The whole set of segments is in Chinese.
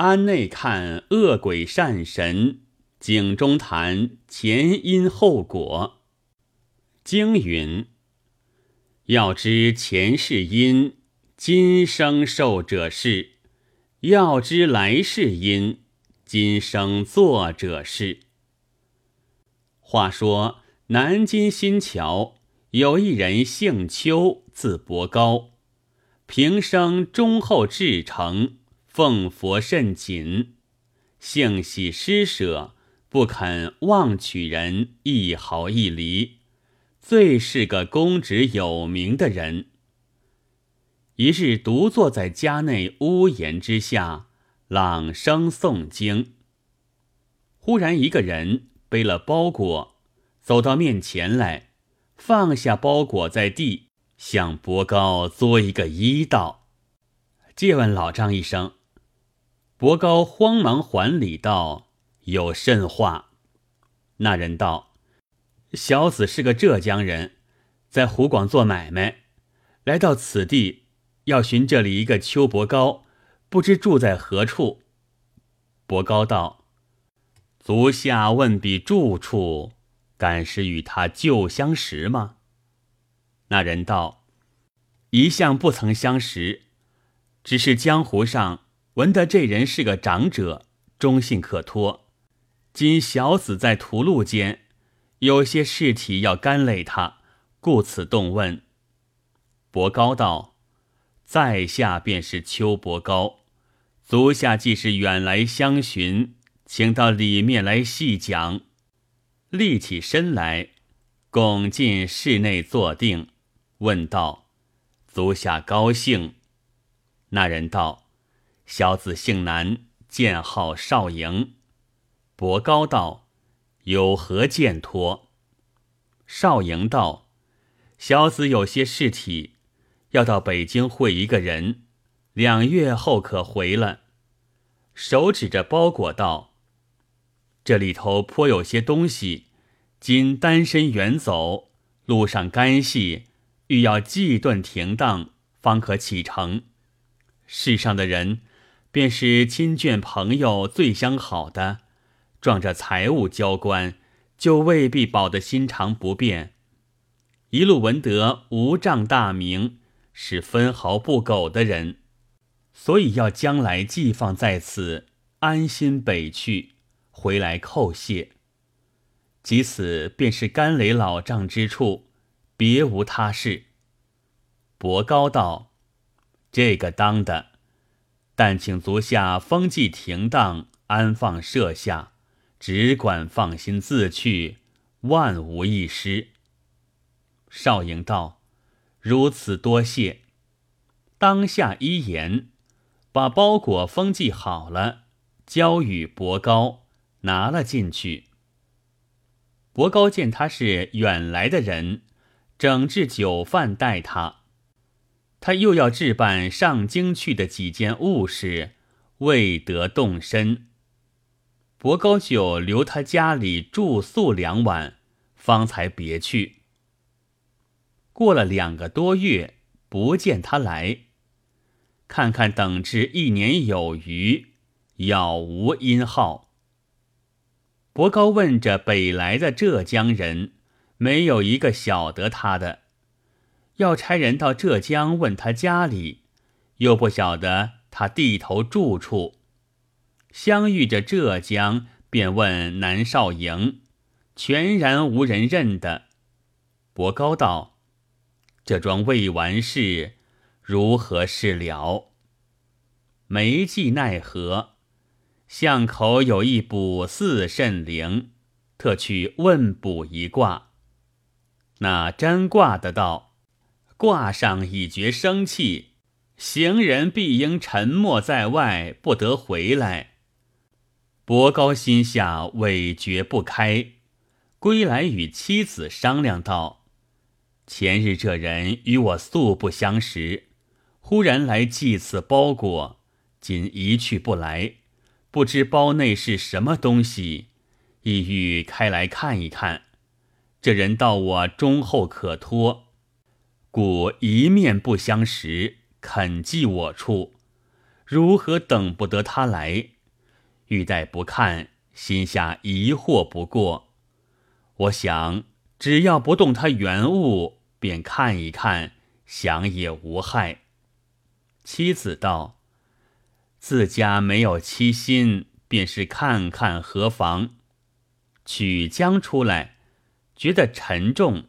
安内看恶鬼善神，井中谈前因后果。经云：要知前世因，今生受者是；要知来世因，今生作者是。话说南京新桥有一人姓邱，字伯高，平生忠厚至诚，奉佛甚谨，性喜施舍，不肯妄取人一毫一厘。最是个公职有名的人。一日独坐在家内屋檐之下，朗声诵经。忽然一个人背了包裹，走到面前来，放下包裹在地，向伯高作一个揖道：“借问老丈一声。”伯高慌忙还礼道：“有甚话？”那人道。小子是个浙江人，在湖广做买卖，来到此地，要寻这里一个邱伯高，不知住在何处。伯高道：“足下问彼住处，敢是与他旧相识吗？”那人道：“一向不曾相识，只是江湖上闻得这人是个长者，忠信可托。今小子在屠戮间。”有些事体要干累他，故此动问。伯高道：“在下便是邱伯高，足下既是远来相寻，请到里面来细讲。”立起身来，拱进室内坐定，问道：“足下高兴？”那人道：“小子姓南，剑号少营。”伯高道。有何见托？少营道：“小子有些事体，要到北京会一个人，两月后可回了。”手指着包裹道：“这里头颇有些东西，今单身远走，路上干系，欲要祭顿停当，方可启程。世上的人，便是亲眷朋友最相好的。”撞着财物交关，就未必保得心肠不变。一路闻得无仗大名，是分毫不苟的人，所以要将来寄放在此，安心北去，回来叩谢。即此便是甘雷老丈之处，别无他事。伯高道：“这个当的，但请足下风纪停当，安放设下。”只管放心自去，万无一失。少营道：“如此多谢。”当下一言，把包裹封记好了，交与伯高，拿了进去。伯高见他是远来的人，整治酒饭待他，他又要置办上京去的几件物事，未得动身。伯高就留他家里住宿两晚，方才别去。过了两个多月，不见他来，看看等至一年有余，杳无音号。伯高问着北来的浙江人，没有一个晓得他的，要差人到浙江问他家里，又不晓得他地头住处。相遇着浙江，便问南少营，全然无人认得。伯高道：“这桩未完事，如何是了？”没计奈何，巷口有一卜四甚灵，特去问卜一卦。那占卦的道：“挂上已觉生气，行人必应沉默在外，不得回来。”伯高心下委决不开，归来与妻子商量道：“前日这人与我素不相识，忽然来寄此包裹，今一去不来，不知包内是什么东西，意欲开来看一看。这人到我忠厚可托，故一面不相识，肯寄我处。如何等不得他来？欲待不看，心下疑惑不过。我想，只要不动他原物，便看一看，想也无害。妻子道：“自家没有妻心，便是看看何妨？”取将出来，觉得沉重，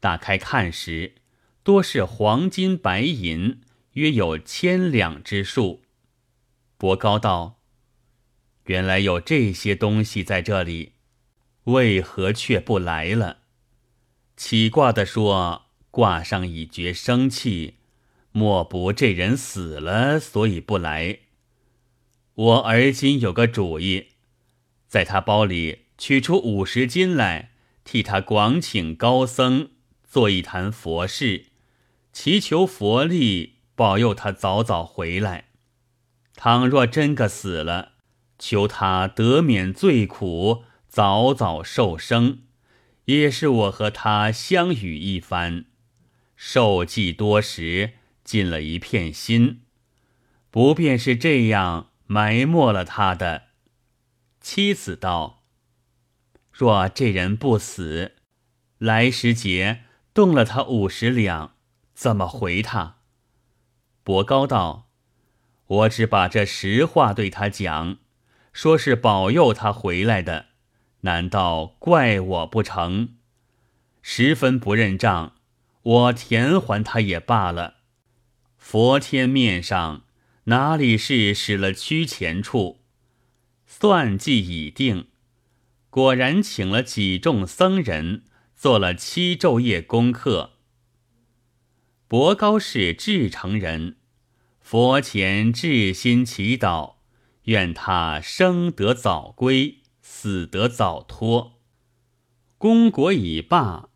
打开看时，多是黄金白银。约有千两之数。伯高道：“原来有这些东西在这里，为何却不来了？”起卦的说：“卦上已觉生气，莫不这人死了，所以不来。”我而今有个主意，在他包里取出五十金来，替他广请高僧做一坛佛事，祈求佛力。保佑他早早回来。倘若真个死了，求他得免罪苦，早早受生，也是我和他相与一番。受祭多时，尽了一片心，不便是这样埋没了他的。妻子道：“若这人不死，来时节动了他五十两，怎么回他？”伯高道：“我只把这实话对他讲，说是保佑他回来的，难道怪我不成？十分不认账，我填还他也罢了。佛天面上哪里是使了屈钱处？算计已定，果然请了几众僧人，做了七昼夜功课。”伯高是至诚人，佛前至心祈祷，愿他生得早归，死得早脱。功果已罢，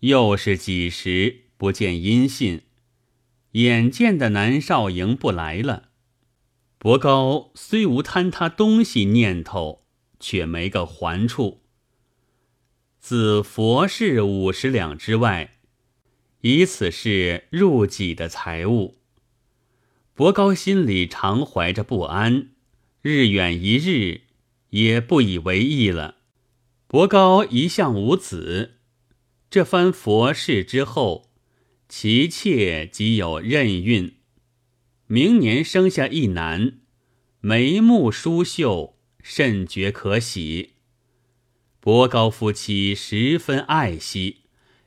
又是几时不见音信？眼见的南少营不来了，伯高虽无贪他东西念头，却没个还处。自佛事五十两之外。以此事入己的财物，伯高心里常怀着不安，日远一日也不以为意了。伯高一向无子，这番佛事之后，其妾即有任孕，明年生下一男，眉目疏秀，甚觉可喜。伯高夫妻十分爱惜。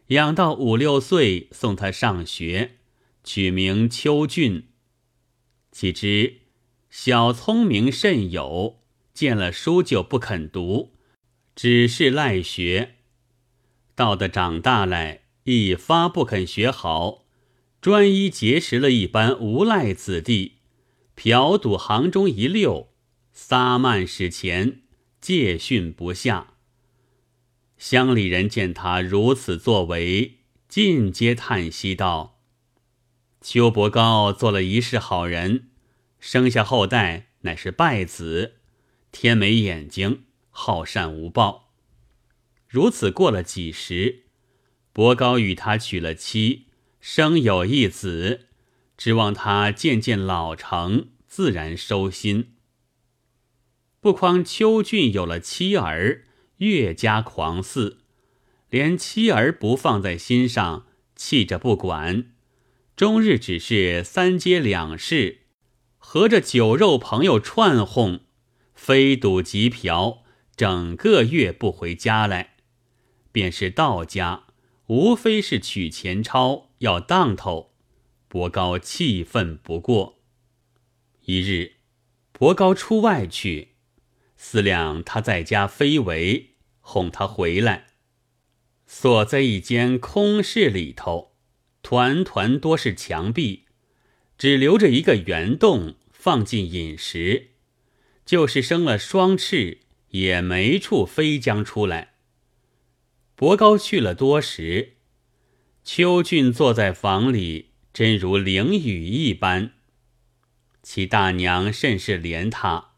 养到五六岁，送他上学，取名秋俊。岂知小聪明甚有，见了书就不肯读，只是赖学。到的长大来，一发不肯学好，专一结识了一般无赖子弟，嫖赌行中一溜，撒漫使钱，戒训不下。乡里人见他如此作为，尽皆叹息道：“邱伯高做了一世好人，生下后代乃是败子，天没眼睛，好善无报。如此过了几时，伯高与他娶了妻，生有一子，指望他渐渐老成，自然收心。不匡邱俊有了妻儿。”越加狂肆，连妻儿不放在心上，气着不管，终日只是三街两市，合着酒肉朋友串哄，非赌即嫖，整个月不回家来。便是到家，无非是取钱钞要当头。伯高气愤不过。一日，伯高出外去，思量他在家非为。哄他回来，锁在一间空室里头，团团多是墙壁，只留着一个圆洞，放进饮食。就是生了双翅，也没处飞将出来。伯高去了多时，秋俊坐在房里，真如灵雨一般。其大娘甚是怜他，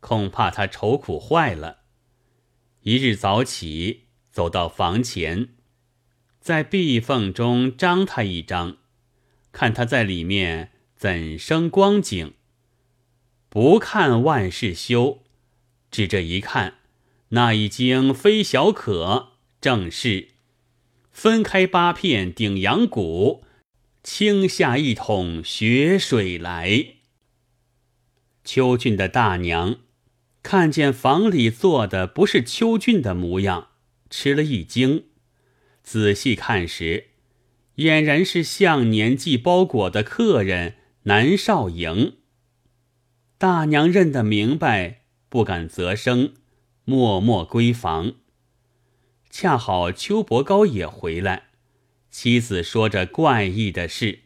恐怕他愁苦坏了。一日早起，走到房前，在壁缝中张他一张，看他在里面怎生光景。不看万事休。只这一看，那已经非小可，正是分开八片顶阳骨，倾下一桶血水来。秋俊的大娘看见房里坐的不是秋俊的模样，吃了一惊，仔细看时，俨然是向年寄包裹的客人南少营。大娘认得明白。不敢啧声，默默归房。恰好邱伯高也回来，妻子说着怪异的事。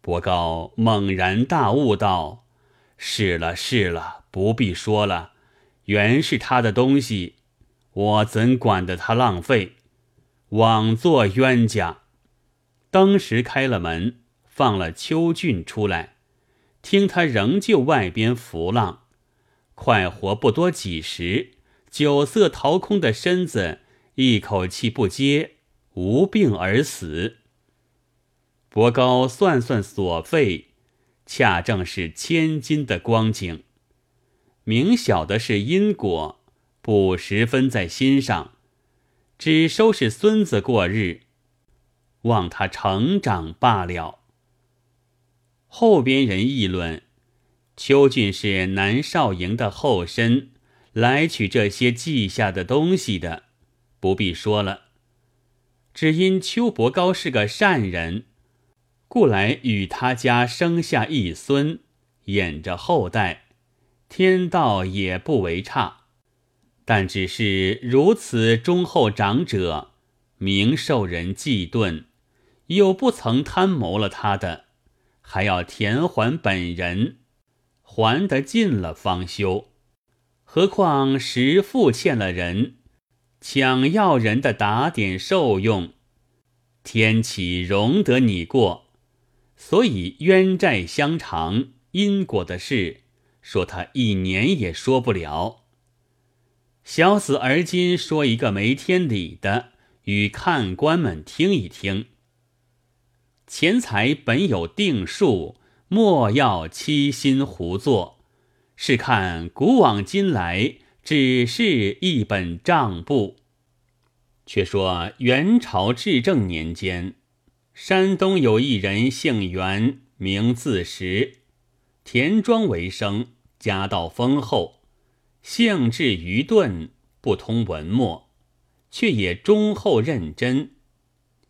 伯高猛然大悟道：“是了是了，不必说了，原是他的东西，我怎管得他浪费？枉做冤家。”当时开了门，放了邱俊出来，听他仍旧外边浮浪。快活不多几时，酒色掏空的身子，一口气不接，无病而死。伯高算算所费，恰正是千金的光景。明晓得是因果，不十分在心上，只收拾孙子过日，望他成长罢了。后边人议论。邱俊是南少营的后身，来取这些记下的东西的，不必说了。只因邱伯高是个善人，故来与他家生下一孙，演着后代，天道也不为差。但只是如此忠厚长者，明受人忌顿，又不曾贪谋了他的，还要填还本人。还得尽了方休，何况实父欠了人，抢要人的打点受用，天启容得你过，所以冤债相偿，因果的事，说他一年也说不了。小子而今说一个没天理的，与看官们听一听。钱财本有定数。莫要欺心胡作，是看古往今来，只是一本账簿。却说元朝至正年间，山东有一人姓袁，名自实，田庄为生，家道丰厚，性质愚钝，不通文墨，却也忠厚认真，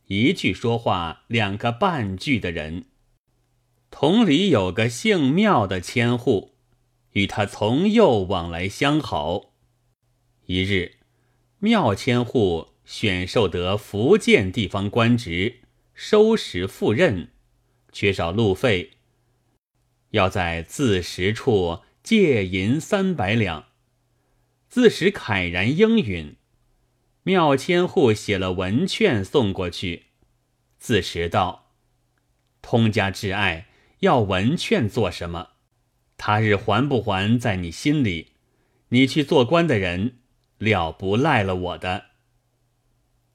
一句说话两个半句的人。同里有个姓庙的千户，与他从幼往来相好。一日，庙千户选授得福建地方官职，收拾赴任，缺少路费，要在自食处借银三百两。自食慨然应允。庙千户写了文券送过去，自食道：“通家挚爱。”要文券做什么？他日还不还在你心里？你去做官的人了不赖了我的。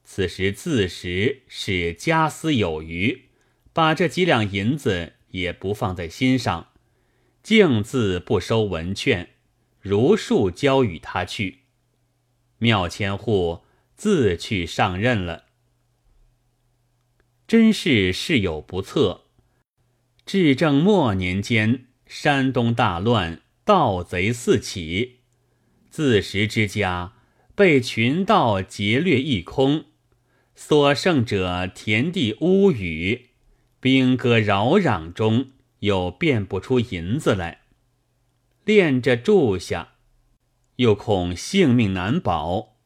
此时自识是家私有余，把这几两银子也不放在心上，径自不收文券，如数交与他去。庙千户自去上任了。真是事有不测。至正末年间，山东大乱，盗贼四起，自食之家被群盗劫掠一空，所剩者田地屋宇，兵戈扰攘中，又变不出银子来，恋着住下，又恐性命难保，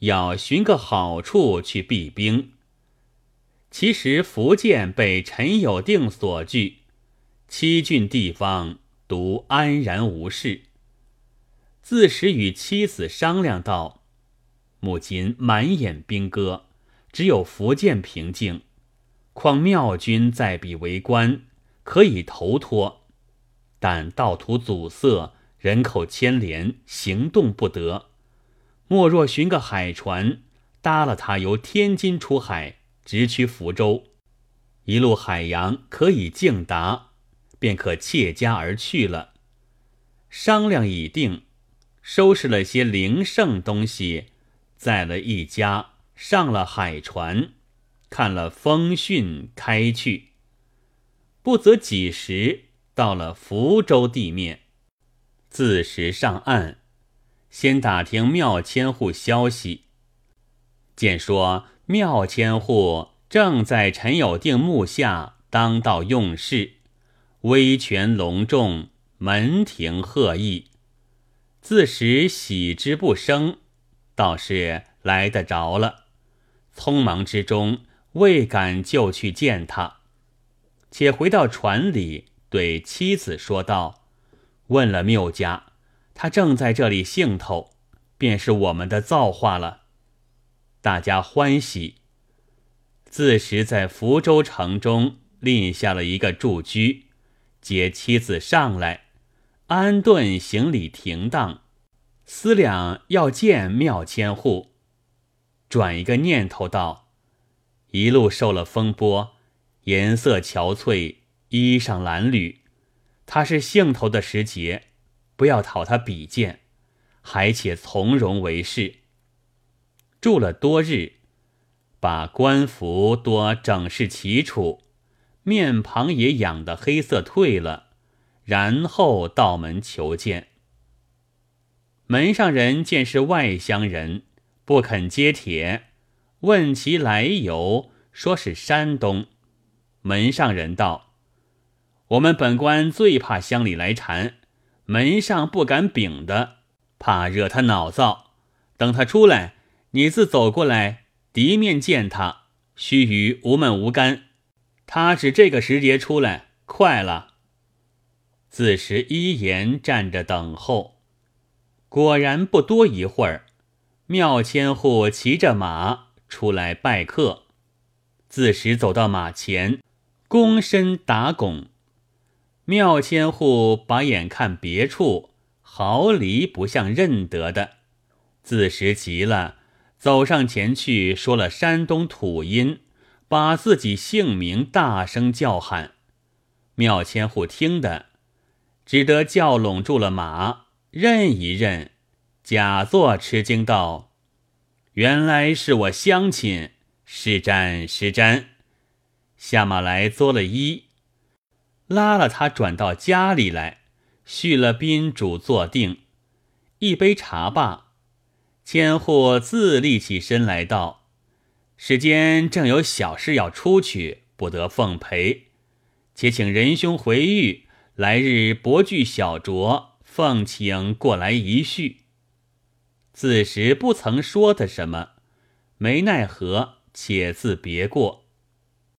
要寻个好处去避兵。其实福建被陈友定所据，七郡地方独安然无事。自时与妻子商量道：“母亲满眼兵戈，只有福建平静。况妙君在彼为官，可以投托；但道途阻塞，人口牵连，行动不得。莫若寻个海船，搭了它由天津出海。”直趋福州，一路海洋可以径达，便可窃家而去了。商量已定，收拾了些零剩东西，载了一家上了海船，看了风讯，开去。不则几时到了福州地面，自时上岸，先打听庙千户消息，见说庙千户正在陈友定墓下当道用事，威权隆重，门庭贺意，自时喜之不生，倒是来得着了，匆忙之中未敢就去见他。且回到船里，对妻子说道：“问了缪家，他正在这里兴头，便是我们的造化了。”大家欢喜。自时在福州城中立下了一个住居，接妻子上来，安顿行李停当，思量要见庙千户，转一个念头道：“一路受了风波。”颜色憔悴，衣裳褴褛，他是兴头的时节，不要讨他比见，还且从容为是。住了多日，把官服多整饰齐楚，面庞也养得黑色褪了，然后到门求见。门上人见是外乡人，不肯接帖，问其来由，说是山东。门上人道：“我们本官最怕乡里来缠，门上不敢禀的，怕惹他恼躁。等他出来，你自走过来，敌面见他，须臾无闷无干。他只这个时节出来，快了。”自时依言站着等候，果然不多一会儿，庙千户骑着马出来拜客，自时走到马前。躬身打拱，庙千户把眼看别处，毫厘不像认得的，自食急了，走上前去说了山东土音，把自己姓名大声叫喊。庙千户听得，只得叫拢住了马，认一认，假作吃惊道：“原来是我乡亲，施瞻施瞻。”下马来作了揖，拉了他转到家里来，续了宾主坐定，一杯茶罢，千户自立起身来道：“世间正有小事要出去，不得奉陪，且请仁兄回狱，来日薄具小酌，奉请过来一叙。”自时不曾说的什么，没奈何，且自别过。